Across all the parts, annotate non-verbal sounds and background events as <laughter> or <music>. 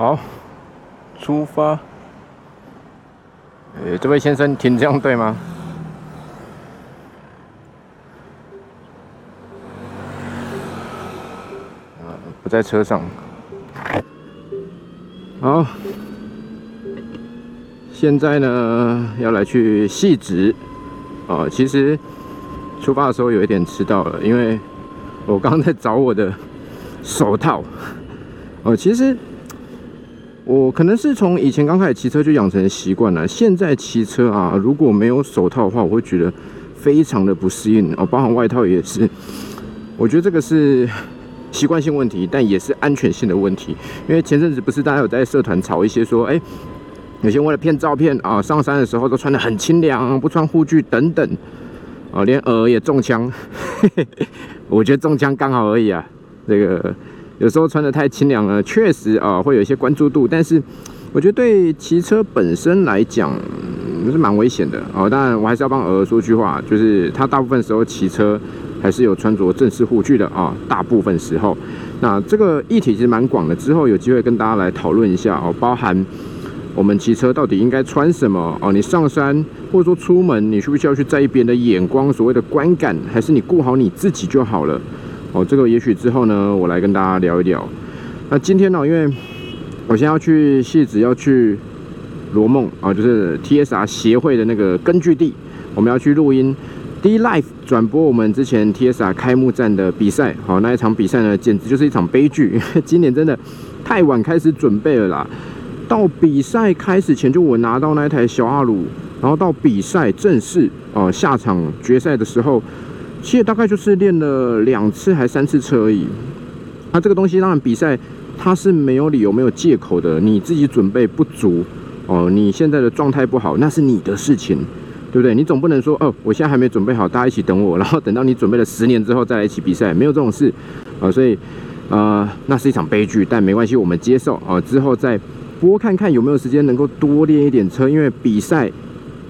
好，出发。呃，这位先生停这样对吗？啊，不在车上。好，现在呢要来去细致。哦，其实出发的时候有一点迟到了，因为我刚刚在找我的手套。哦，其实我可能是从以前刚开始骑车就养成习惯了。现在骑车啊，如果没有手套的话，我会觉得非常的不适应哦。包含外套也是，我觉得这个是习惯性问题，但也是安全性的问题。因为前阵子不是大家有在社团吵一些说，哎，有些为了骗照片啊，上山的时候都穿得很清凉，不穿护具等等，哦，连耳也中枪。<laughs> 我觉得中枪刚好而已啊，这个。有时候穿的太清凉了，确实啊会有一些关注度，但是我觉得对骑车本身来讲是蛮危险的哦。当然我还是要帮鹅说句话，就是他大部分时候骑车还是有穿着正式护具的啊，大部分时候。那这个议题其实蛮广的，之后有机会跟大家来讨论一下哦，包含我们骑车到底应该穿什么哦？你上山或者说出门，你需不需要去在意别人的眼光，所谓的观感，还是你顾好你自己就好了？哦，这个也许之后呢，我来跟大家聊一聊。那今天呢，因为我现在要去戏子，要去罗梦啊，就是 TSR 协会的那个根据地，我们要去录音，D Live 转播我们之前 TSR 开幕战的比赛。好，那一场比赛呢，简直就是一场悲剧。<laughs> 今年真的太晚开始准备了啦，到比赛开始前就我拿到那一台小阿鲁，然后到比赛正式哦下场决赛的时候。其实大概就是练了两次还三次车而已。那这个东西当然比赛它是没有理由、没有借口的。你自己准备不足哦，你现在的状态不好，那是你的事情，对不对？你总不能说哦，我现在还没准备好，大家一起等我，然后等到你准备了十年之后再来一起比赛，没有这种事啊。所以呃，那是一场悲剧，但没关系，我们接受啊。之后再播看看有没有时间能够多练一点车，因为比赛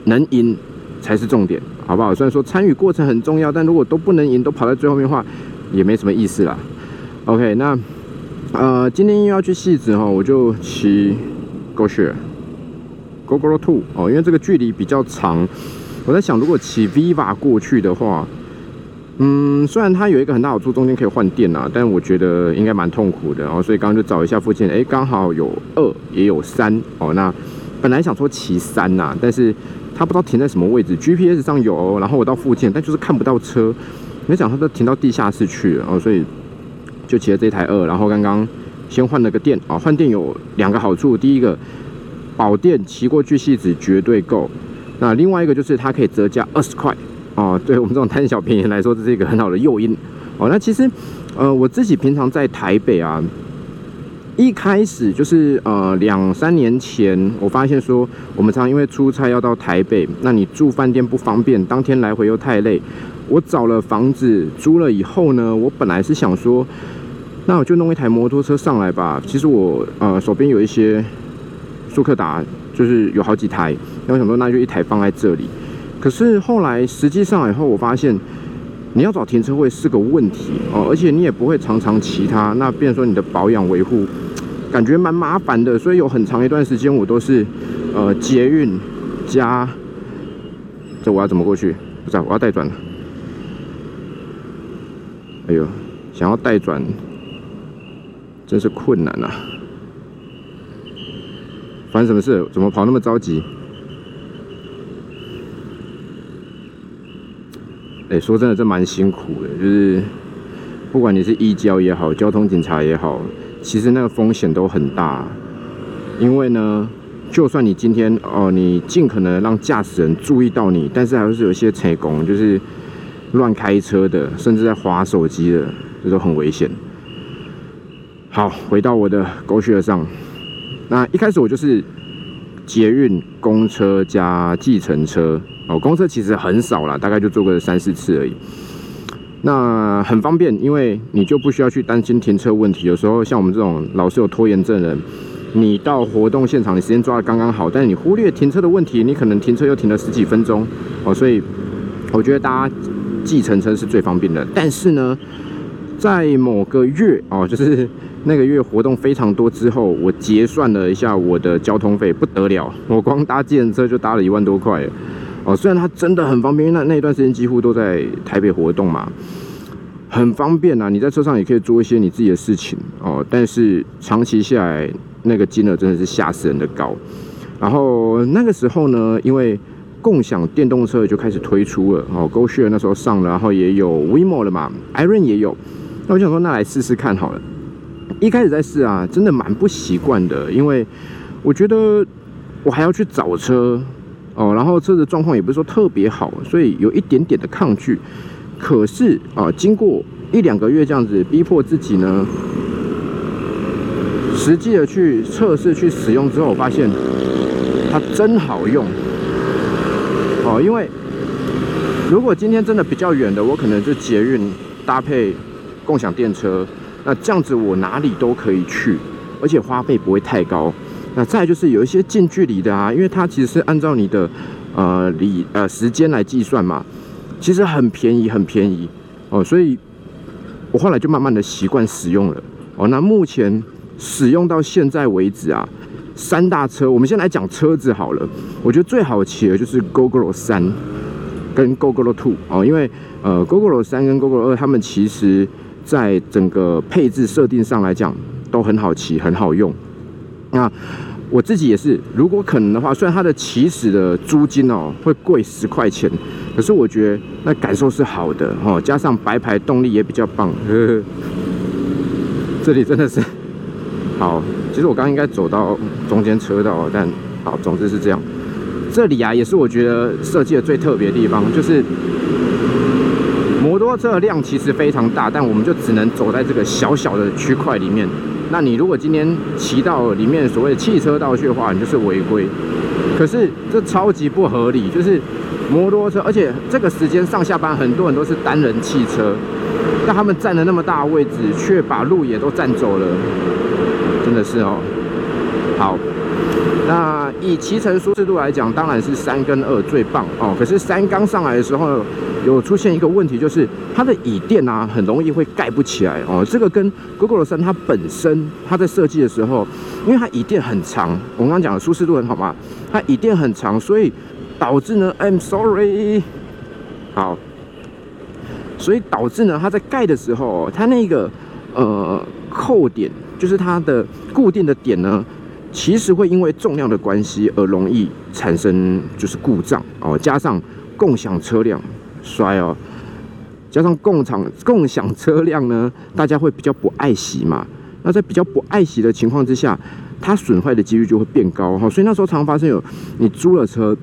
能赢才是重点。好不好？虽然说参与过程很重要，但如果都不能赢，都跑在最后面的话，也没什么意思啦。OK，那呃，今天又要去戏子哈，我就骑 Go Share Go Go Two 哦，因为这个距离比较长。我在想，如果骑 Viva 过去的话，嗯，虽然它有一个很大好处，中间可以换电啊，但我觉得应该蛮痛苦的。然后所以刚刚就找一下附近，哎，刚好有二也有三哦。那本来想说骑三呐，但是。他不知道停在什么位置，GPS 上有，然后我到附近，但就是看不到车。没想他都停到地下室去了，哦，所以就骑了这台二。然后刚刚先换了个电啊，换电有两个好处，第一个保电骑过去戏子绝对够。那另外一个就是它可以折价二十块哦，对我们这种贪小便宜来说，这是一个很好的诱因哦。那其实呃，我自己平常在台北啊。一开始就是呃两三年前，我发现说我们常因为出差要到台北，那你住饭店不方便，当天来回又太累。我找了房子租了以后呢，我本来是想说，那我就弄一台摩托车上来吧。其实我呃手边有一些速克达，就是有好几台，然后想说那就一台放在这里。可是后来实际上以后，我发现你要找停车位是个问题哦，而且你也不会常常骑它，那变说你的保养维护。<tsk> 感觉蛮麻烦的，所以有很长一段时间我都是，呃，捷运加，这我要怎么过去？不知道，我要带转了。哎呦，想要带转，真是困难啊！发生什么事？怎么跑那么着急？哎，说真的，这蛮辛苦的，就是不管你是医交也好，交通警察也好。其实那个风险都很大，因为呢，就算你今天哦，你尽可能让驾驶人注意到你，但是还是有一些车工，就是乱开车的，甚至在划手机的，这都很危险。好，回到我的狗血上，那一开始我就是捷运、公车加计程车。哦，公车其实很少啦，大概就坐个三四次而已。那很方便，因为你就不需要去担心停车问题。有时候像我们这种老是有拖延症人，你到活动现场，你时间抓的刚刚好，但是你忽略停车的问题，你可能停车又停了十几分钟。哦。所以我觉得大家计程车是最方便的。但是呢，在某个月哦，就是那个月活动非常多之后，我结算了一下我的交通费，不得了，我光搭计程车就搭了一万多块哦。虽然它真的很方便，因为那那一段时间几乎都在台北活动嘛，很方便啊。你在车上也可以做一些你自己的事情哦。但是长期下来，那个金额真的是吓死人的高。然后那个时候呢，因为共享电动车就开始推出了哦，GoShare 那时候上了，然后也有 WeMo 了嘛，Iron 也有。那我想说，那来试试看好了。一开始在试啊，真的蛮不习惯的，因为我觉得我还要去找车哦，然后车子状况也不是说特别好，所以有一点点的抗拒。可是啊，经过一两个月这样子逼迫自己呢，实际的去测试、去使用之后，我发现它真好用哦。因为如果今天真的比较远的，我可能就捷运搭配共享电车。那这样子我哪里都可以去，而且花费不会太高。那再就是有一些近距离的啊，因为它其实是按照你的呃里呃时间来计算嘛，其实很便宜很便宜哦，所以我后来就慢慢的习惯使用了哦。那目前使用到现在为止啊，三大车，我们先来讲车子好了。我觉得最好骑的就是 GoGo 三跟 GoGo Two 哦，因为呃 GoGo 三跟 GoGo 二他们其实。在整个配置设定上来讲，都很好骑，很好用。那我自己也是，如果可能的话，虽然它的起始的租金哦会贵十块钱，可是我觉得那感受是好的哦，加上白牌动力也比较棒。呵 <laughs> 呵这里真的是好，其实我刚刚应该走到中间车道，但好，总之是这样。这里啊，也是我觉得设计的最特别的地方，就是。摩托车的量其实非常大，但我们就只能走在这个小小的区块里面。那你如果今天骑到里面所谓的汽车道去的话，你就是违规。可是这超级不合理，就是摩托车，而且这个时间上下班很多人都是单人汽车，但他们占了那么大位置，却把路也都占走了，真的是哦。好。那以骑乘舒适度来讲，当然是三跟二最棒哦。可是三刚上来的时候，有出现一个问题，就是它的椅垫啊，很容易会盖不起来哦。这个跟 Google 三它本身它在设计的时候，因为它椅垫很长，我刚刚讲的舒适度很好嘛，它椅垫很长，所以导致呢，I'm sorry，好，所以导致呢，它在盖的时候，它那个呃扣点，就是它的固定的点呢。其实会因为重量的关系而容易产生就是故障哦，加上共享车辆摔哦，加上共享共享车辆呢，大家会比较不爱惜嘛。那在比较不爱惜的情况之下，它损坏的几率就会变高哈。所以那时候常常发生有你租了车，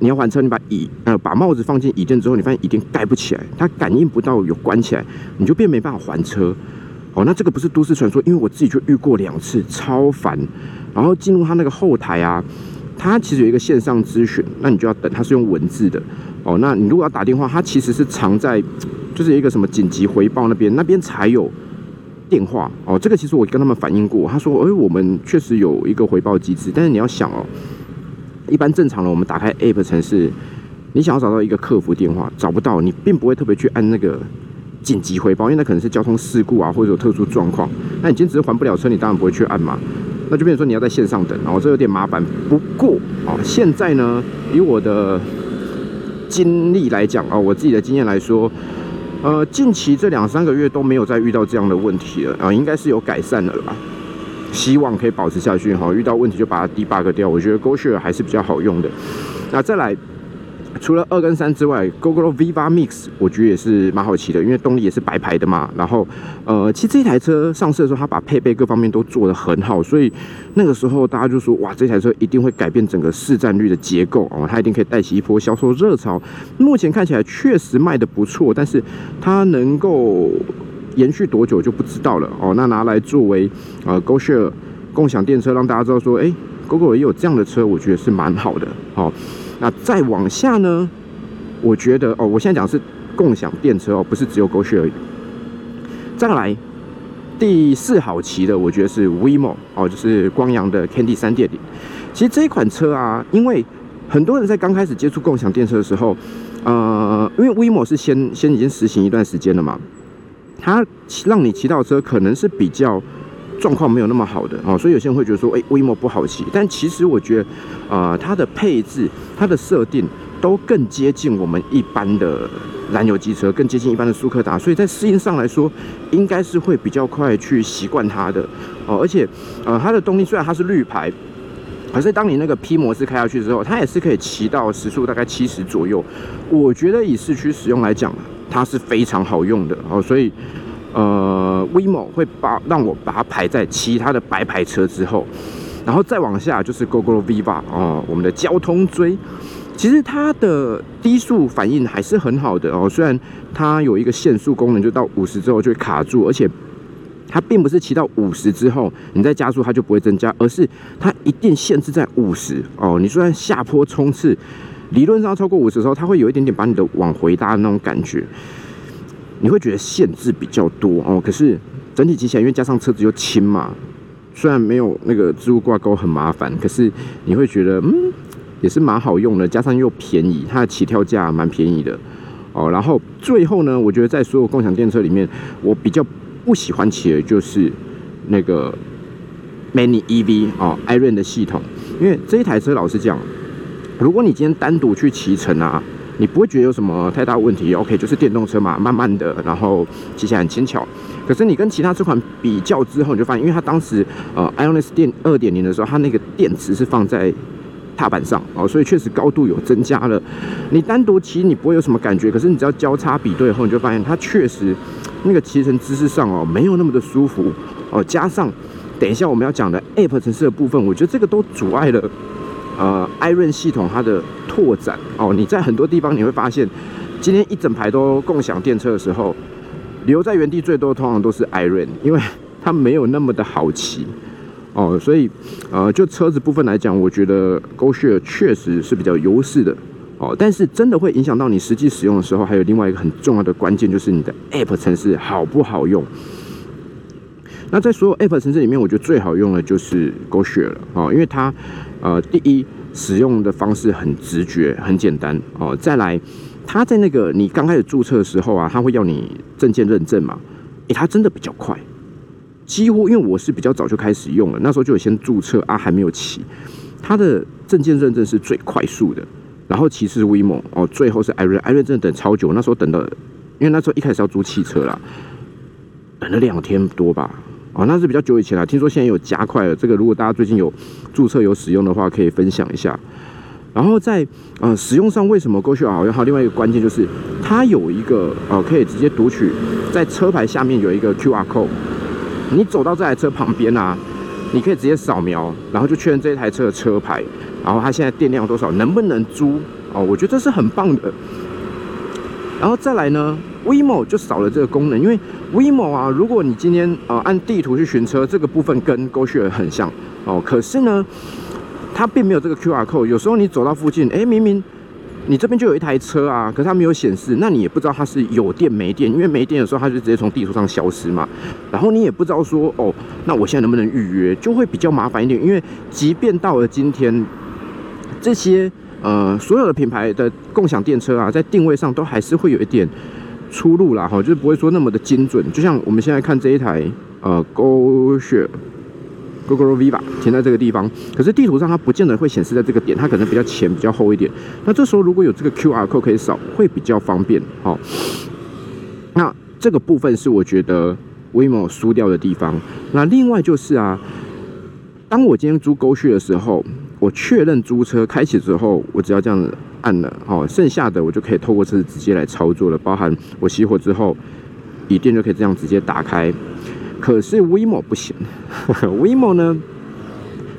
你要还车，你把椅呃把帽子放进椅垫之后，你发现椅垫盖不起来，它感应不到有关起来，你就变没办法还车。哦，那这个不是都市传说，因为我自己就遇过两次，超烦。然后进入他那个后台啊，他其实有一个线上咨询，那你就要等，他是用文字的。哦，那你如果要打电话，他其实是藏在就是一个什么紧急回报那边，那边才有电话。哦，这个其实我跟他们反映过，他说，哎，我们确实有一个回报机制，但是你要想哦，一般正常的我们打开 App 城市，你想要找到一个客服电话，找不到，你并不会特别去按那个。紧急回报，因为那可能是交通事故啊，或者有特殊状况。那你今天只是还不了车，你当然不会去按嘛。那就变成说你要在线上等，然后这有点麻烦。不过啊，现在呢，以我的经历来讲啊，我自己的经验来说，呃，近期这两三个月都没有再遇到这样的问题了啊，应该是有改善了吧。希望可以保持下去哈，遇到问题就把它 debug 掉。我觉得 GoShare 还是比较好用的。那再来。除了二跟三之外，GoGo Viva Mix 我觉得也是蛮好骑的，因为动力也是白牌的嘛。然后，呃，其实这台车上市的时候，它把配备各方面都做得很好，所以那个时候大家就说，哇，这台车一定会改变整个市占率的结构哦，它一定可以带起一波销售热潮。目前看起来确实卖的不错，但是它能够延续多久就不知道了哦。那拿来作为呃 GoShare 共享电车，让大家知道说，哎，GoGo 也有这样的车，我觉得是蛮好的哦。那再往下呢？我觉得哦，我现在讲是共享电车哦，不是只有 GoShare 而已。再来第四好骑的，我觉得是 WeMo 哦，就是光阳的 Candy 三点零。其实这一款车啊，因为很多人在刚开始接触共享电车的时候，呃，因为 WeMo 是先先已经实行一段时间了嘛，它让你骑到车可能是比较状况没有那么好的哦，所以有些人会觉得说，哎，Waymo 不好骑，但其实我觉得，啊，它的配置、它的设定都更接近我们一般的燃油机车，更接近一般的苏克达，所以在适应上来说，应该是会比较快去习惯它的。哦，而且，呃，它的动力虽然它是绿牌，可是当你那个 P 模式开下去之后，它也是可以骑到时速大概七十左右，我觉得以市区使用来讲，它是非常好用的。哦，所以。呃 w i m o 会把让我把它排在其他的白牌车之后，然后再往下就是 GoGo Viva 哦，我们的交通锥，其实它的低速反应还是很好的哦，虽然它有一个限速功能，就到五十之后就会卡住，而且它并不是骑到五十之后你再加速它就不会增加，而是它一定限制在五十哦，你虽然下坡冲刺，理论上超过五十的时候，它会有一点点把你的往回搭的那种感觉。你会觉得限制比较多哦，可是整体骑起来，因为加上车子又轻嘛，虽然没有那个置物挂钩很麻烦，可是你会觉得嗯，也是蛮好用的，加上又便宜，它的起跳价蛮便宜的哦。然后最后呢，我觉得在所有共享电车里面，我比较不喜欢骑的就是那个 Many EV 哦，Iron 的系统，因为这一台车老实讲，如果你今天单独去骑乘啊。你不会觉得有什么太大问题，OK，就是电动车嘛，慢慢的，然后骑起来很轻巧。可是你跟其他这款比较之后，你就发现，因为它当时呃，Ionis 电二点零的时候，它那个电池是放在踏板上哦，所以确实高度有增加了。你单独骑你不会有什么感觉，可是你只要交叉比对后，你就发现它确实那个骑乘姿势上哦，没有那么的舒服哦。加上等一下我们要讲的 App 城市的部分，我觉得这个都阻碍了。呃，艾润系统它的拓展哦，你在很多地方你会发现，今天一整排都共享电车的时候，留在原地最多通常都是艾润，因为它没有那么的好骑哦，所以呃，就车子部分来讲，我觉得 GoShare 确实是比较优势的哦，但是真的会影响到你实际使用的时候，还有另外一个很重要的关键就是你的 App 城市好不好用。那在所有 App 城市里面，我觉得最好用的就是 GoShare 了哦，因为它。呃，第一，使用的方式很直觉，很简单哦。再来，他在那个你刚开始注册的时候啊，他会要你证件认证嘛？诶，他真的比较快，几乎因为我是比较早就开始用了，那时候就有先注册啊，还没有起，他的证件认证是最快速的，然后其次是 WeMo 哦，最后是 Iron，Iron 真的等超久，那时候等的，因为那时候一开始要租汽车啦，等了两天多吧。哦，那是比较久以前了。听说现在有加快了。这个如果大家最近有注册有使用的话，可以分享一下。然后在呃使用上，为什么 GoShare 好用？还有另外一个关键就是，它有一个呃可以直接读取，在车牌下面有一个 QR code。你走到这台车旁边啊，你可以直接扫描，然后就确认这台车的车牌，然后它现在电量多少，能不能租？哦，我觉得这是很棒的。然后再来呢？WeMo 就少了这个功能，因为 WeMo 啊，如果你今天呃按地图去寻车，这个部分跟 GoShare 很像哦。可是呢，它并没有这个 QR code。有时候你走到附近，哎，明明你这边就有一台车啊，可是它没有显示，那你也不知道它是有电没电，因为没电的时候它就直接从地图上消失嘛。然后你也不知道说，哦，那我现在能不能预约，就会比较麻烦一点。因为即便到了今天，这些呃所有的品牌的共享电车啊，在定位上都还是会有一点。出路啦，哈，就是不会说那么的精准。就像我们现在看这一台呃，GoShare GoGo V 吧，停在这个地方，可是地图上它不见得会显示在这个点，它可能比较浅、比较厚一点。那这时候如果有这个 QR code 可以扫，会比较方便。好，那这个部分是我觉得 w i m o 输掉的地方。那另外就是啊，当我今天租 GoShare 的时候，我确认租车开启之后，我只要这样。按了哦，剩下的我就可以透过车子直接来操作了，包含我熄火之后，椅垫就可以这样直接打开。可是 WeMo 不行，<laughs> WeMo 呢？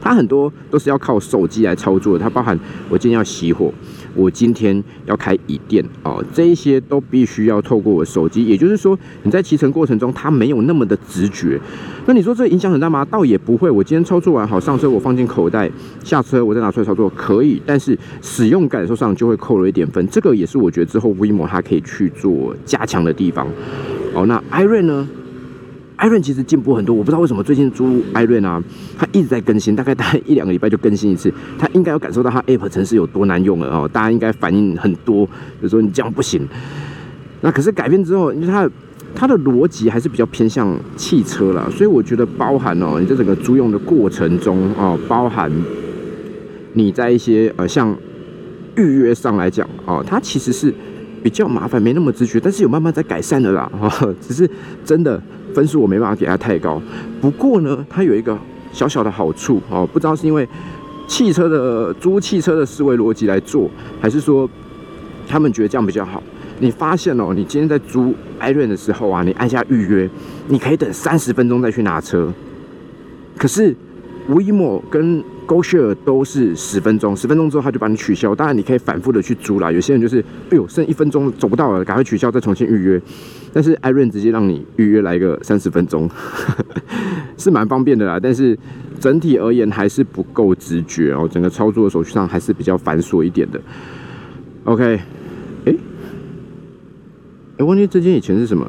它很多都是要靠手机来操作的，它包含我今天要熄火，我今天要开椅垫哦，这一些都必须要透过我手机。也就是说，你在骑乘过程中，它没有那么的直觉。那你说这影响很大吗？倒也不会。我今天操作完好上车，我放进口袋，下车我再拿出来操作可以，但是使用感受上就会扣了一点分。这个也是我觉得之后 Vimo 它可以去做加强的地方。哦，那 Iron 呢？艾润其实进步很多，我不知道为什么最近租艾润啊，它一直在更新，大概大概一两个礼拜就更新一次。它应该有感受到它 App 城市有多难用了哦，大家应该反应很多，就说你这样不行。那可是改变之后，因为它它的逻辑还是比较偏向汽车啦，所以我觉得包含哦，你在整个租用的过程中哦，包含你在一些呃像预约上来讲哦，它其实是比较麻烦，没那么直觉，但是有慢慢在改善的啦 <laughs> 哈，只是真的分数我没办法给他太高。不过呢，它有一个小小的好处哦，不知道是因为汽车的租汽车的思维逻辑来做，还是说他们觉得这样比较好。你发现哦，你今天在租 i r o n 的时候啊，你按下预约，你可以等三十分钟再去拿车。可是 WeMo 跟 GoShare 都是十分钟，十分钟之后他就把你取消。当然你可以反复的去租啦。有些人就是，哎呦，剩一分钟走不到了，赶快取消再重新预约。但是 i r o n 直接让你预约来个三十分钟，<laughs> 是蛮方便的啦。但是整体而言还是不够直觉哦，整个操作的手续上还是比较繁琐一点的。OK。哎，忘记这间以前是什么？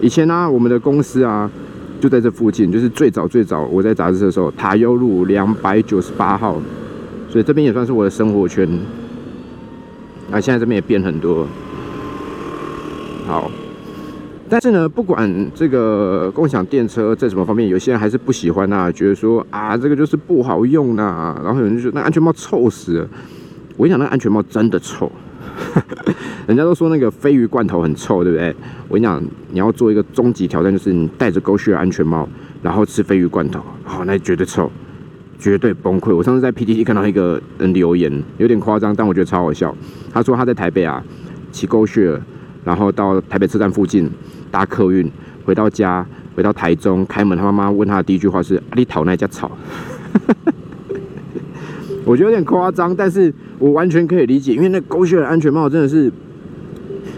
以前呢，我们的公司啊，就在这附近，就是最早最早我在杂志社的时候，塔悠路两百九十八号，所以这边也算是我的生活圈。啊，现在这边也变很多。好，但是呢，不管这个共享电车在什么方面，有些人还是不喜欢呐，觉得说啊，这个就是不好用呐，然后有人就说那安全帽臭死了。我跟你讲，那安全帽真的臭。人家都说那个鲱鱼罐头很臭，对不对？我跟你讲，你要做一个终极挑战，就是你戴着狗血安全帽，然后吃鲱鱼罐头，好，那绝对臭，绝对崩溃。我上次在 PTT 看到一个人留言，有点夸张，但我觉得超好笑。他说他在台北啊，骑狗血，然后到台北车站附近搭客运，回到家，回到台中，开门，他妈妈问他的第一句话是：你讨那家草？<laughs> 我觉得有点夸张，但是我完全可以理解，因为那狗血的安全帽真的是，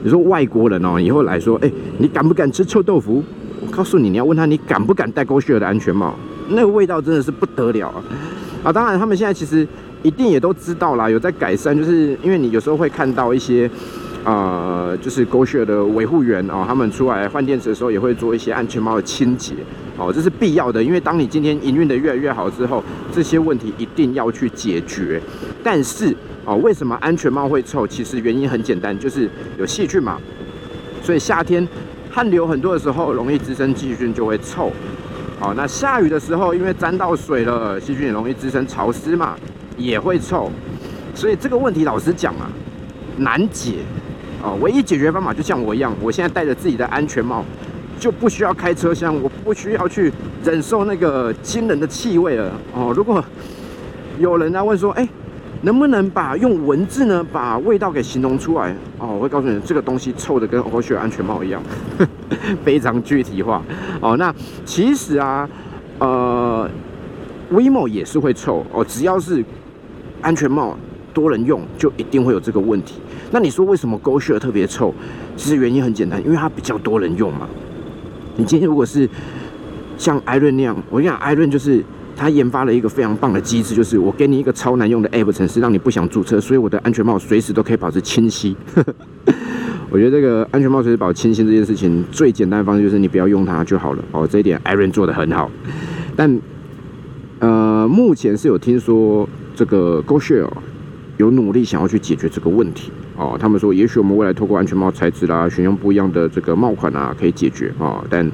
你说外国人哦，以后来说，哎，你敢不敢吃臭豆腐？我告诉你，你要问他，你敢不敢戴狗血的安全帽？那个味道真的是不得了啊！啊，当然他们现在其实一定也都知道啦，有在改善，就是因为你有时候会看到一些。呃，就是狗血的维护员哦，他们出来换电池的时候也会做一些安全帽的清洁哦，这是必要的，因为当你今天营运的越来越好之后，这些问题一定要去解决。但是哦，为什么安全帽会臭？其实原因很简单，就是有细菌嘛。所以夏天汗流很多的时候，容易滋生细菌就会臭。好，那下雨的时候，因为沾到水了，细菌也容易滋生潮湿嘛，也会臭。所以这个问题老实讲啊，难解。哦，唯一解决方法就像我一样，我现在戴着自己的安全帽，就不需要开车厢，我不需要去忍受那个惊人的气味了。哦，如果有人来问说，哎，能不能把用文字呢把味道给形容出来？哦，我会告诉你，这个东西臭的跟欧雪安全帽一样，<laughs> 非常具体化。哦，那其实啊，呃，WeMo 也是会臭哦，只要是安全帽多人用，就一定会有这个问题。那你说为什么狗血特别臭？其实原因很简单，因为它比较多人用嘛。你今天如果是像艾伦那样，我跟你讲艾伦就是他研发了一个非常棒的机制，就是我给你一个超难用的 App 程式，让你不想注册，所以我的安全帽随时都可以保持清晰。<laughs> 我觉得这个安全帽随时保持清晰这件事情，最简单的方式就是你不要用它就好了。哦，这一点艾伦做的很好。但呃，目前是有听说这个 GoShare 有努力想要去解决这个问题。哦，他们说，也许我们未来透过安全帽材质啦，选用不一样的这个帽款啊，可以解决啊。但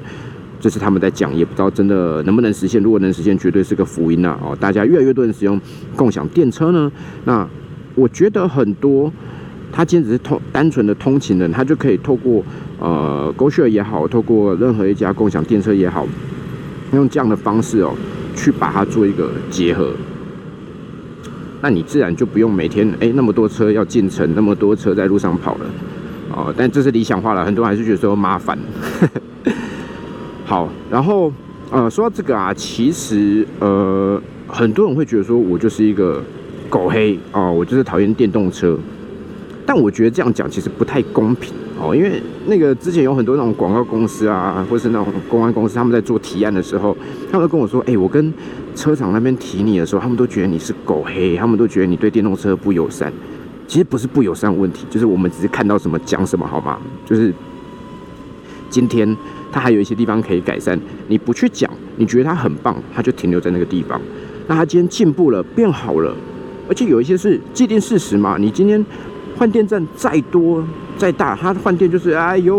这是他们在讲，也不知道真的能不能实现。如果能实现，绝对是个福音呐！哦，大家越来越多人使用共享电车呢，那我觉得很多他今天只是通单纯的通勤人，他就可以透过呃 GoShare 也好，透过任何一家共享电车也好，用这样的方式哦，去把它做一个结合。那你自然就不用每天哎那么多车要进城，那么多车在路上跑了，哦，但这是理想化了，很多人还是觉得说麻烦。好，然后呃说到这个啊，其实呃很多人会觉得说我就是一个狗黑哦，我就是讨厌电动车，但我觉得这样讲其实不太公平。哦，因为那个之前有很多那种广告公司啊，或是那种公关公司，他们在做提案的时候，他们都跟我说：“哎，我跟车厂那边提你的时候，他们都觉得你是狗黑，他们都觉得你对电动车不友善。其实不是不友善问题，就是我们只是看到什么讲什么，好吗？就是今天它还有一些地方可以改善，你不去讲，你觉得它很棒，它就停留在那个地方。那它今天进步了，变好了，而且有一些是既定事实嘛。你今天。换电站再多再大，它的换电就是哎呦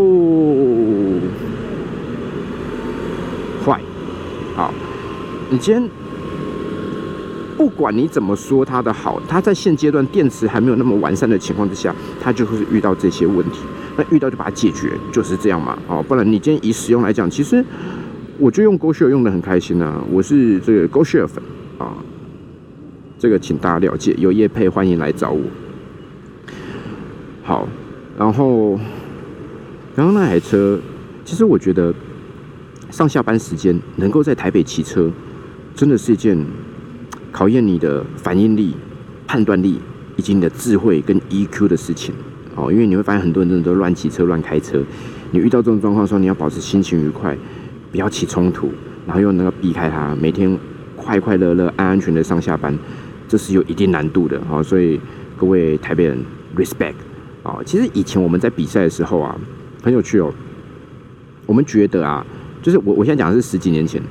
坏。好，你今天不管你怎么说它的好，它在现阶段电池还没有那么完善的情况之下，它就会遇到这些问题。那遇到就把它解决，就是这样嘛。哦，不然你今天以使用来讲，其实我就用 GoShare 用的很开心啊。我是这个 GoShare 粉啊，这个请大家了解，有业配欢迎来找我。好，然后刚刚那台车，其实我觉得上下班时间能够在台北骑车，真的是一件考验你的反应力、判断力以及你的智慧跟 EQ 的事情。哦，因为你会发现很多人真的都乱骑车、乱开车。你遇到这种状况的时候，你要保持心情愉快，不要起冲突，然后又能够避开它，每天快快乐乐、安安全的上下班，这是有一定难度的。好，所以各位台北人，respect。啊，其实以前我们在比赛的时候啊，很有趣哦。我们觉得啊，就是我我现在讲的是十几年前，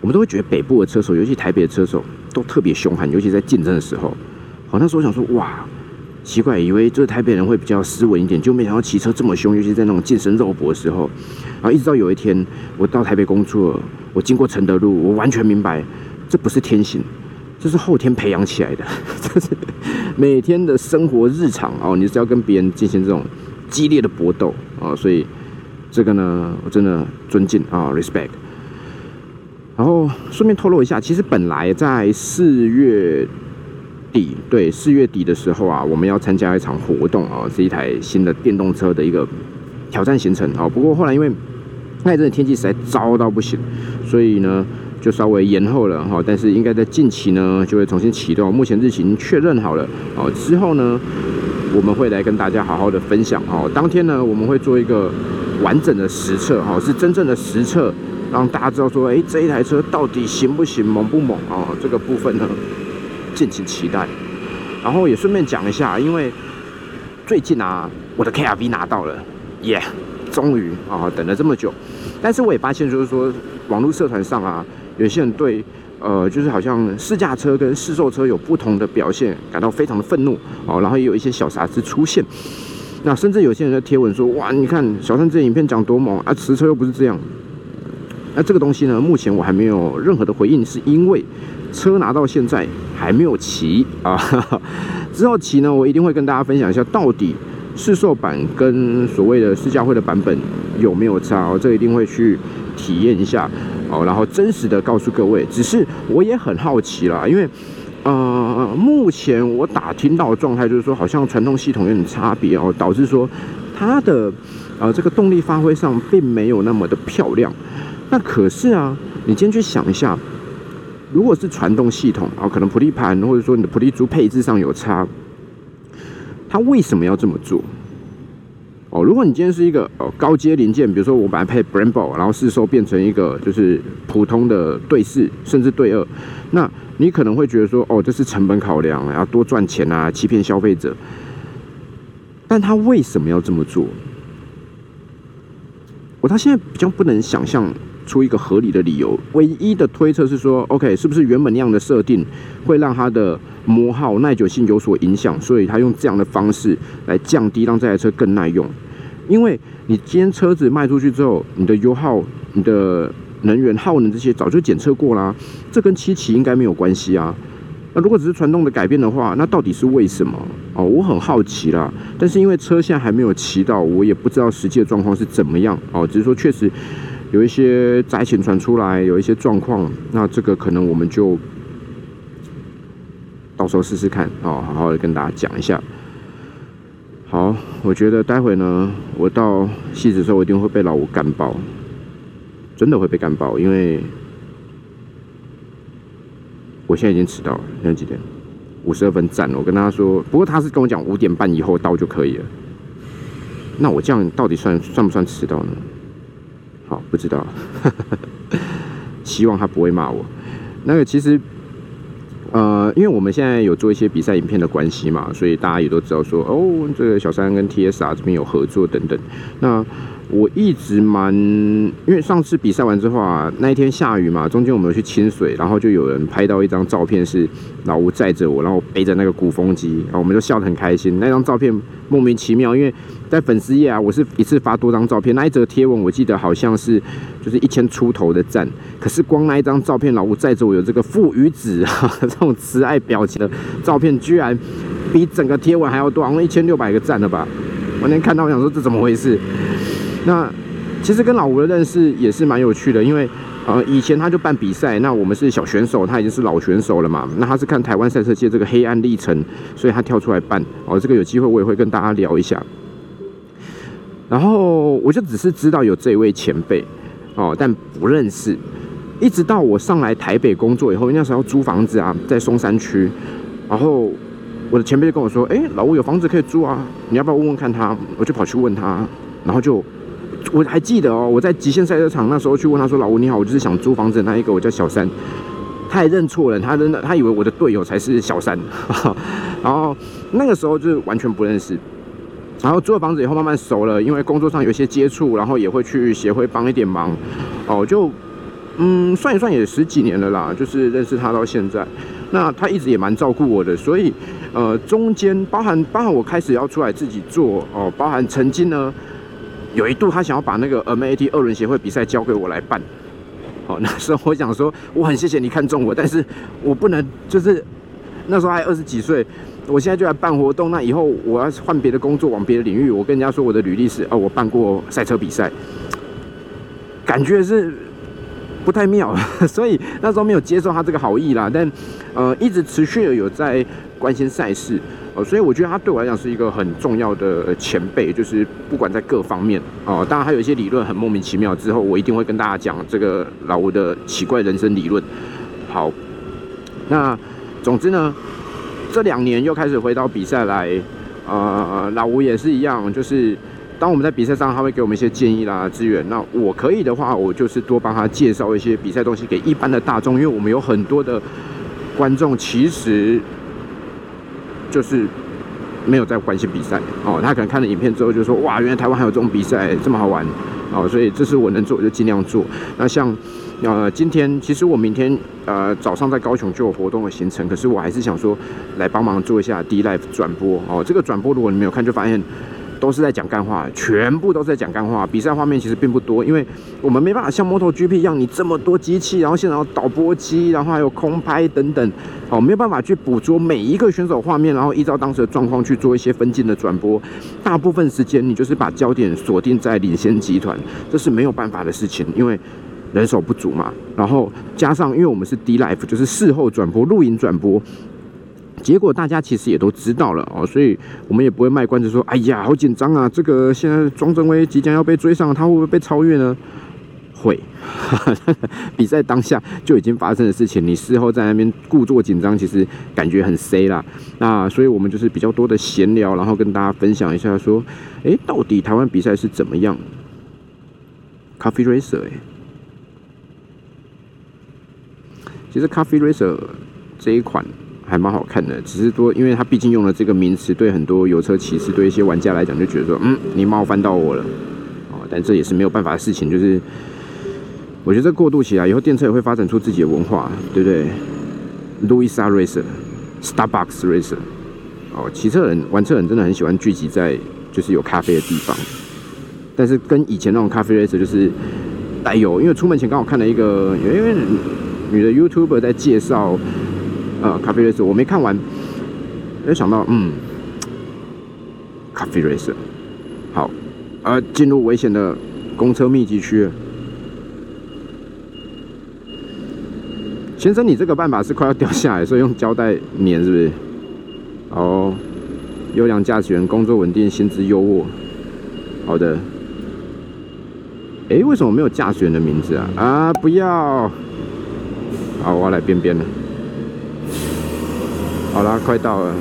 我们都会觉得北部的车手，尤其台北的车手，都特别凶悍，尤其在竞争的时候。好，那时候我想说，哇。奇怪，以为就是台北人会比较斯文一点，就没想到骑车这么凶，尤其在那种健身肉搏的时候。然后一直到有一天，我到台北工作，我经过承德路，我完全明白，这不是天性，这是后天培养起来的，<laughs> 这是每天的生活日常哦，你是要跟别人进行这种激烈的搏斗啊，所以这个呢，我真的尊敬啊，respect。然后顺便透露一下，其实本来在四月。底对四月底的时候啊，我们要参加一场活动啊，是一台新的电动车的一个挑战行程啊。不过后来因为那阵的天气实在糟到不行，所以呢就稍微延后了哈。但是应该在近期呢就会重新启动，目前日期已经确认好了哦。之后呢我们会来跟大家好好的分享哦。当天呢我们会做一个完整的实测哈，是真正的实测，让大家知道说，哎，这一台车到底行不行，猛不猛啊？这个部分呢。敬请期待，然后也顺便讲一下，因为最近啊，我的 KRV 拿到了，耶，终于啊，等了这么久。但是我也发现，就是说，网络社团上啊，有些人对呃，就是好像试驾车跟试售车有不同的表现，感到非常的愤怒哦。然后也有一些小瑕疵出现，那甚至有些人在贴文说，哇，你看小三这影片讲多猛啊，实车又不是这样。那这个东西呢，目前我还没有任何的回应，是因为。车拿到现在还没有骑啊，之后骑呢，我一定会跟大家分享一下，到底试售版跟所谓的试驾会的版本有没有差，我这一定会去体验一下哦，然后真实的告诉各位。只是我也很好奇啦，因为呃，目前我打听到的状态就是说，好像传动系统有点差别哦，导致说它的呃这个动力发挥上并没有那么的漂亮。那可是啊，你今天去想一下。如果是传动系统啊，可能普利盘或者说你的普利珠配置上有差，它为什么要这么做？哦，如果你今天是一个哦高阶零件，比如说我把它配 Brembo，然后试售变成一个就是普通的对四甚至对二，那你可能会觉得说哦，这是成本考量，要多赚钱啊，欺骗消费者。但他为什么要这么做？我到现在比较不能想象。出一个合理的理由，唯一的推测是说，OK，是不是原本那样的设定会让它的磨耗耐久性有所影响，所以他用这样的方式来降低，让这台车更耐用。因为你今天车子卖出去之后，你的油耗、你的能源耗能这些早就检测过啦，这跟七期应该没有关系啊。那如果只是传动的改变的话，那到底是为什么？哦，我很好奇啦。但是因为车现在还没有骑到，我也不知道实际的状况是怎么样。哦，只是说确实。有一些灾情传出来，有一些状况，那这个可能我们就到时候试试看哦，好好的跟大家讲一下。好，我觉得待会呢，我到戏子的时候，我一定会被老吴干爆，真的会被干爆，因为我现在已经迟到了，现在几点？五十二分站了。我跟他说，不过他是跟我讲五点半以后到就可以了。那我这样到底算算不算迟到呢？好，不知道，<laughs> 希望他不会骂我。那个其实，呃，因为我们现在有做一些比赛影片的关系嘛，所以大家也都知道说，哦，这个小三跟 T S R 这边有合作等等。那我一直蛮，因为上次比赛完之后啊，那一天下雨嘛，中间我们有去清水，然后就有人拍到一张照片，是老吴载着我，然后背着那个鼓风机，然后我们就笑得很开心。那张照片莫名其妙，因为在粉丝页啊，我是一次发多张照片，那一则贴文我记得好像是就是一千出头的赞，可是光那一张照片，老吴载着我有这个父与子啊这种慈爱表情的照片，居然比整个贴文还要多，好像一千六百个赞了吧？我那天看到，我想说这怎么回事？那其实跟老吴的认识也是蛮有趣的，因为呃以前他就办比赛，那我们是小选手，他已经是老选手了嘛。那他是看台湾赛车界这个黑暗历程，所以他跳出来办。哦，这个有机会我也会跟大家聊一下。然后我就只是知道有这位前辈哦，但不认识。一直到我上来台北工作以后，那时候要租房子啊，在松山区。然后我的前辈就跟我说：“哎，老吴有房子可以租啊，你要不要问问看他？”我就跑去问他，然后就。我还记得哦，我在极限赛车场那时候去问他说：“老吴你好，我就是想租房子那一个，我叫小三。”他也认错了，他真的他以为我的队友才是小三，<laughs> 然后那个时候就是完全不认识。然后租了房子以后慢慢熟了，因为工作上有些接触，然后也会去协会帮一点忙。哦，就嗯算一算也十几年了啦，就是认识他到现在。那他一直也蛮照顾我的，所以呃中间包含包含我开始要出来自己做哦，包含曾经呢。有一度，他想要把那个 MAT 二轮协会比赛交给我来办。好，那时候我想说，我很谢谢你看中我，但是我不能就是那时候还二十几岁，我现在就来办活动。那以后我要换别的工作，往别的领域，我跟人家说我的履历是哦，我办过赛车比赛，感觉是不太妙，<laughs> 所以那时候没有接受他这个好意啦。但呃，一直持续的有在关心赛事。哦，所以我觉得他对我来讲是一个很重要的前辈，就是不管在各方面哦，当然还有一些理论很莫名其妙。之后我一定会跟大家讲这个老吴的奇怪人生理论。好，那总之呢，这两年又开始回到比赛来，呃，老吴也是一样，就是当我们在比赛上，他会给我们一些建议啦、资源。那我可以的话，我就是多帮他介绍一些比赛东西给一般的大众，因为我们有很多的观众其实。就是没有在关心比赛哦，他可能看了影片之后就说哇，原来台湾还有这种比赛这么好玩哦，所以这是我能做我就尽量做。那像呃今天其实我明天呃早上在高雄就有活动的行程，可是我还是想说来帮忙做一下 D Live 转播哦。这个转播如果你没有看，就发现。都是在讲干话，全部都是在讲干话。比赛画面其实并不多，因为我们没办法像摩托 GP 一样，你这么多机器，然后现场有导播机，然后还有空拍等等，哦，没有办法去捕捉每一个选手画面，然后依照当时的状况去做一些分镜的转播。大部分时间你就是把焦点锁定在领先集团，这是没有办法的事情，因为人手不足嘛。然后加上因为我们是 DLife，就是事后转播、录影转播。结果大家其实也都知道了哦，所以我们也不会卖关子说，哎呀，好紧张啊！这个现在庄正威即将要被追上，他会不会被超越呢？会，<laughs> 比赛当下就已经发生的事情，你事后在那边故作紧张，其实感觉很 C 啦。那所以我们就是比较多的闲聊，然后跟大家分享一下，说，哎，到底台湾比赛是怎么样？Coffee Racer，哎，其实 Coffee Racer 这一款。还蛮好看的，只是说，因为他毕竟用了这个名词，对很多油车骑士，对一些玩家来讲，就觉得说，嗯，你冒犯到我了，哦，但这也是没有办法的事情，就是我觉得这过渡起来以后，电车也会发展出自己的文化，对不对？Louisa Racer，Starbucks Racer，哦，骑车人、玩车人真的很喜欢聚集在就是有咖啡的地方，但是跟以前那种咖啡 racer 就是带有，因为出门前刚好看了一个，因为女的 YouTuber 在介绍。呃，咖啡 racer 我没看完，没想到，嗯，咖啡 racer 好，呃，进入危险的公车密集区。先生，你这个办法是快要掉下来，<laughs> 所以用胶带粘，是不是？哦，优良驾驶员，工作稳定，薪资优渥。好的。哎，为什么没有驾驶员的名字啊？啊，不要。好，我要来边边了。好啦，快到了，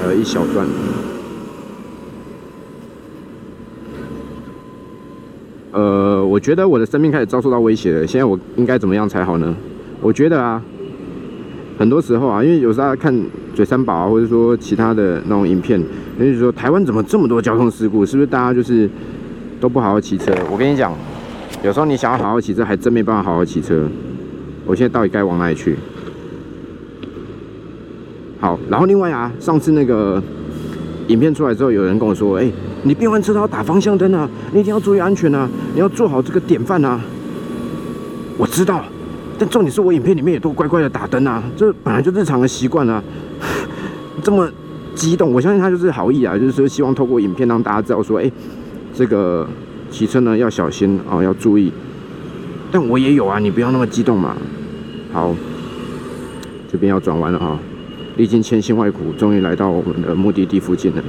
还有一小段。呃，我觉得我的生命开始遭受到威胁了。现在我应该怎么样才好呢？我觉得啊，很多时候啊，因为有时候看嘴三宝啊，或者说其他的那种影片，就是说台湾怎么这么多交通事故？是不是大家就是都不好好骑车？我跟你讲，有时候你想要好好骑车，还真没办法好好骑车。我现在到底该往哪里去？好，然后另外啊，上次那个影片出来之后，有人跟我说：“哎，你变换车道要打方向灯啊，你一定要注意安全啊，你要做好这个典范啊。”我知道。但重点是我影片里面也都乖乖的打灯啊，这本来就日常的习惯啊。<laughs> 这么激动，我相信他就是好意啊，就是说希望透过影片让大家知道说，哎，这个骑车呢要小心啊，要注意。但我也有啊，你不要那么激动嘛。好，这边要转弯了哈，历经千辛万苦，终于来到我们的目的地附近了。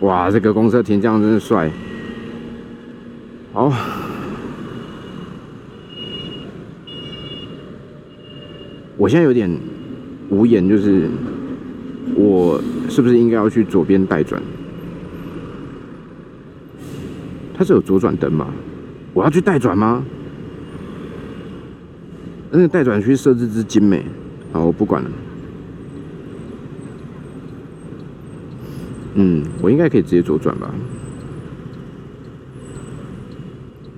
哇，这个公车停这样真是帅。好。我现在有点无言，就是我是不是应该要去左边待转？它是有左转灯吗？我要去待转吗？那个待转区设置之精美，好，我不管了。嗯，我应该可以直接左转吧？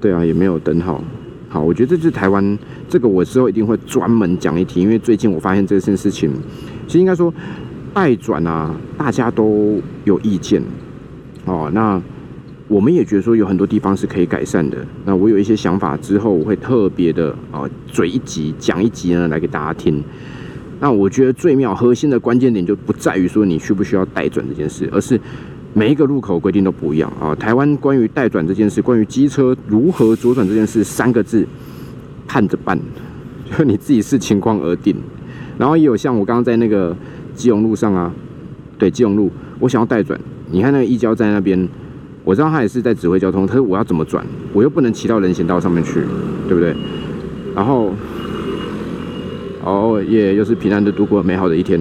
对啊，也没有灯号。好，我觉得这是台湾，这个我之后一定会专门讲一题，因为最近我发现这件事情，其实应该说待转啊，大家都有意见哦。那我们也觉得说有很多地方是可以改善的。那我有一些想法之后，我会特别的啊嘴一集讲一集呢来给大家听。那我觉得最妙核心的关键点就不在于说你需不需要代转这件事，而是。每一个路口规定都不一样啊！台湾关于带转这件事，关于机车如何左转这件事，三个字，看着办，就你自己视情况而定。然后也有像我刚刚在那个基隆路上啊，对基隆路，我想要带转，你看那个一交在那边，我知道他也是在指挥交通，可是我要怎么转？我又不能骑到人行道上面去，对不对？然后，哦耶，又是平安的度过美好的一天。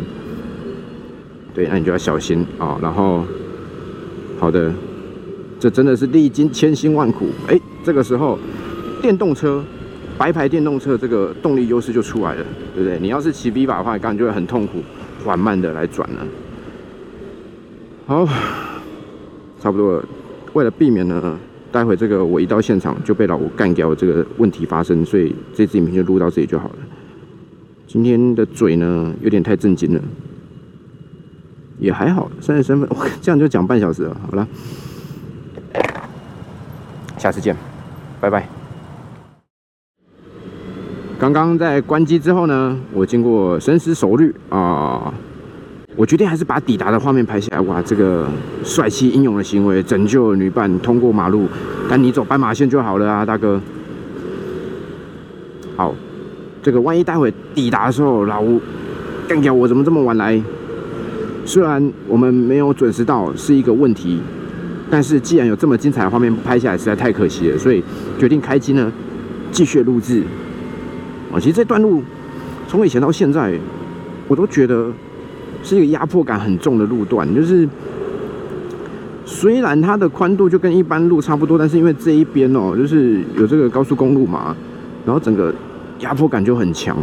对，那你就要小心啊，然后。好的，这真的是历经千辛万苦。哎，这个时候，电动车，白牌电动车这个动力优势就出来了，对不对？你要是骑 V 把的话，刚刚就会很痛苦，缓慢的来转了。好，差不多了。为了避免呢，待会这个我一到现场就被老吴干掉这个问题发生，所以这支影片就录到这里就好了。今天的嘴呢，有点太震惊了。也还好，身份身份，这样就讲半小时了。好了，下次见，拜拜。刚刚在关机之后呢，我经过深思熟虑啊，我决定还是把抵达的画面拍下来。哇，这个帅气英勇的行为，拯救女伴通过马路，但你走斑马线就好了啊，大哥。好，这个万一待会抵达的时候，老吴干掉我，怎么这么晚来？虽然我们没有准时到是一个问题，但是既然有这么精彩的画面拍下来，实在太可惜了，所以决定开机呢，继续录制。啊，其实这段路从以前到现在，我都觉得是一个压迫感很重的路段。就是虽然它的宽度就跟一般路差不多，但是因为这一边哦，就是有这个高速公路嘛，然后整个压迫感就很强。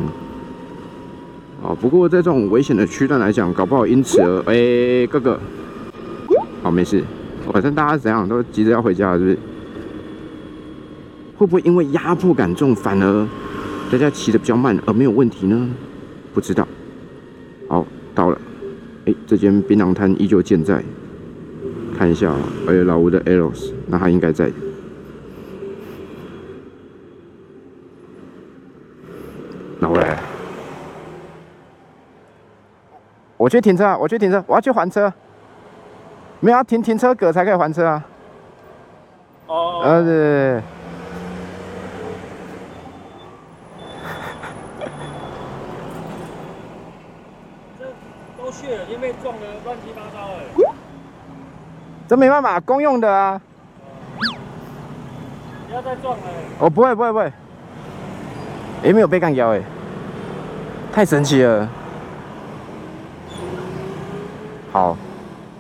哦，不过在这种危险的区段来讲，搞不好因此而哎，哥哥，好没事，反正大家怎样都急着要回家，是不是？会不会因为压迫感重，反而大家骑的比较慢而没有问题呢？不知道。好，到了，哎，这间槟榔摊依旧健在，看一下，哎，老吴的 Eros，那他应该在。老吴。我去停车，我去停车，我要去还车。没有要停停车格才可以还车啊。哦。呃对。这都血了，因为撞的乱七八糟哎。这没办法，公用的啊。不要再撞了。哦，不会不会不会。哎，没有被干掉哎。太神奇了。好，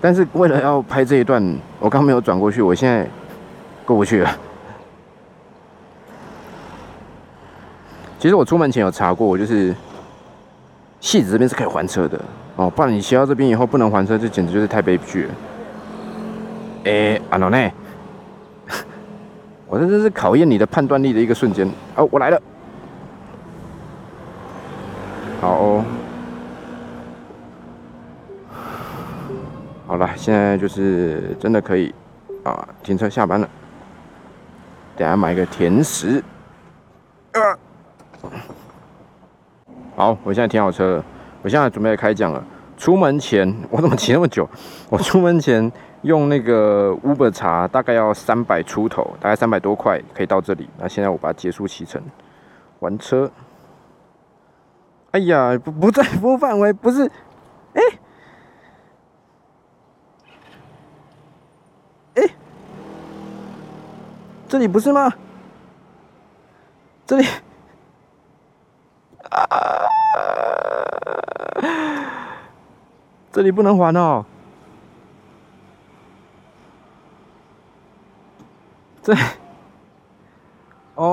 但是为了要拍这一段，我刚没有转过去，我现在过不去了。<laughs> 其实我出门前有查过，我就是戏子这边是可以还车的哦，不然你骑到这边以后不能还车，这简直就是太悲剧了。哎，阿诺内，<laughs> 我这真是考验你的判断力的一个瞬间。哦，我来了。好哦，好了，现在就是真的可以啊，停车下班了。等下买个甜食。啊好，我现在停好车了，我现在准备开讲了。出门前，我怎么骑那么久？我出门前。用那个 Uber 查，大概要三百出头，大概三百多块可以到这里。那现在我把它结束骑乘，还车。哎呀，不不在服务范围，不是？哎，哎，这里不是吗？这里啊，这里不能还哦。对，哦，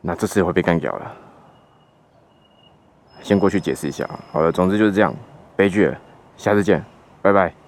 那这次也会被干掉了。先过去解释一下好了，总之就是这样，悲剧了，下次见，拜拜。